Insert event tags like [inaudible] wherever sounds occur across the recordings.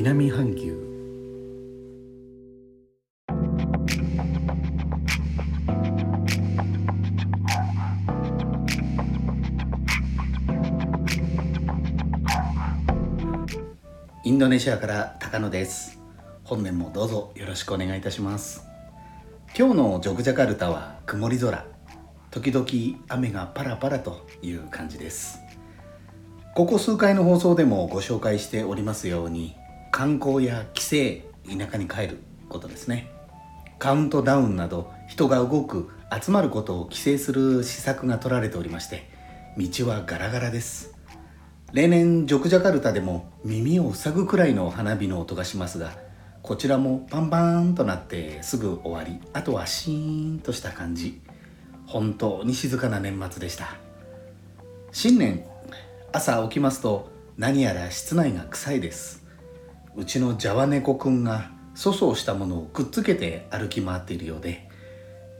南半球。インドネシアから高野です。本年もどうぞよろしくお願いいたします。今日のジョグジャカルタは曇り空。時々雨がパラパラという感じです。ここ数回の放送でもご紹介しておりますように観光や帰省田舎に帰ることですね。カウントダウンなど人が動く集まることを規制する施策が取られておりまして道はガラガラです。例年ジョクジャカルタでも耳を塞ぐくらいの花火の音がしますがこちらもパンパンとなってすぐ終わりあとはシーンとした感じ。本当に静かな年末でした。新年朝起きますと何やら室内が臭いです。うちのジャワ猫くんが粗相したものをくっつけて歩き回っているようで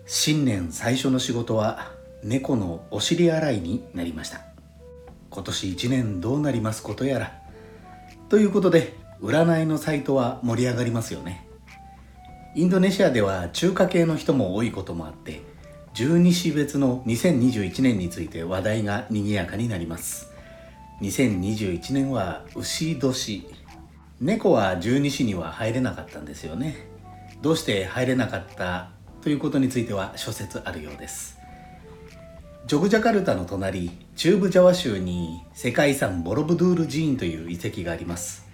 新年最初の仕事は猫のお尻洗いになりました。今年1年どうなりますことやら。ということで占いのサイトは盛り上がりますよね。インドネシアでは中華系の人も多いこともあって十二支別の2021年について話題が賑やかになります。2021年は牛年。猫は十二支には入れなかったんですよね。どうして入れなかったということについては諸説あるようです。ジョグジャカルタの隣中部ジャワ州に世界遺産ボロブドゥール寺院という遺跡があります。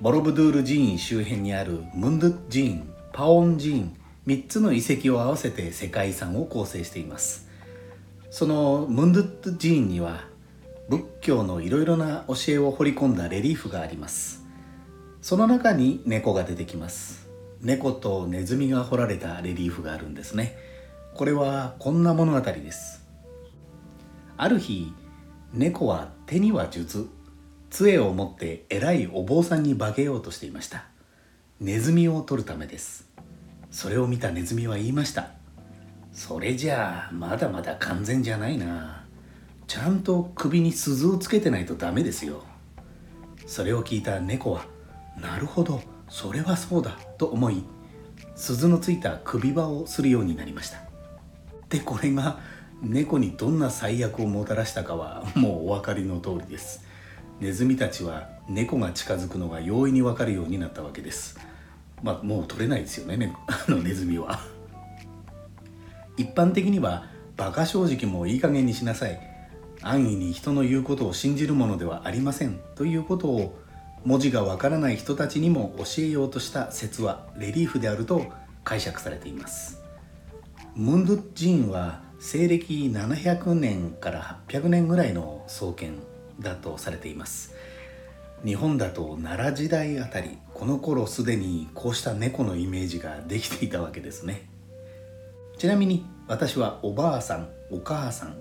ボロブドゥール寺院周辺にあるムンドゥ寺院パオン寺院3つの遺跡を合わせて世界遺産を構成しています。そのムンドゥッ寺院には仏教のいろいろな教えを彫り込んだレリーフがあります。その中に猫が出てきます。猫とネズミが彫られたレリーフがあるんですね。これはこんな物語です。ある日猫は手には術杖を持って偉いお坊さんに化けようとしていました。ネズミを取るためです。それを見たネズミは言いました。それじゃあまだまだ完全じゃないな。ちゃんと首に鈴をつけてないとダメですよ。それを聞いた猫はなるほど。それはそうだと思い鈴のついた首輪をするようになりました。でこれが猫にどんな最悪をもたらしたかはもうお分かりの通りです。ネズミたちは猫が近づくのが容易に分かるようになったわけです。まあもう取れないですよねね [laughs] あのネズミは。一般的には馬鹿正直もいい加減にしなさい。安易に人の言うことを信じるものではありませんということを文字がわからない人たちにも教えようとした説はレリーフであると解釈されています。ムンドゥ寺院は西暦700年から800年ぐらいの創建だとされています。日本だと奈良時代あたりこの頃すでにこうした猫のイメージができていたわけですね。ちなみに私はおばあさんお母さん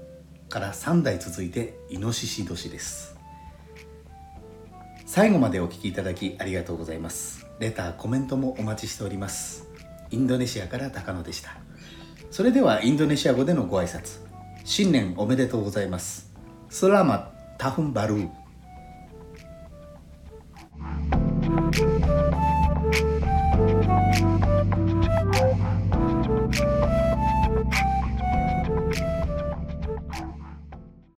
から3代続いてイノシシ年です。最後までお聴きいただきありがとうございます。レターコメントもお待ちしております。インドネシアから高野でした。それではインドネシア語でのご挨拶。新年おめでとうございます。スラマタフンバルー。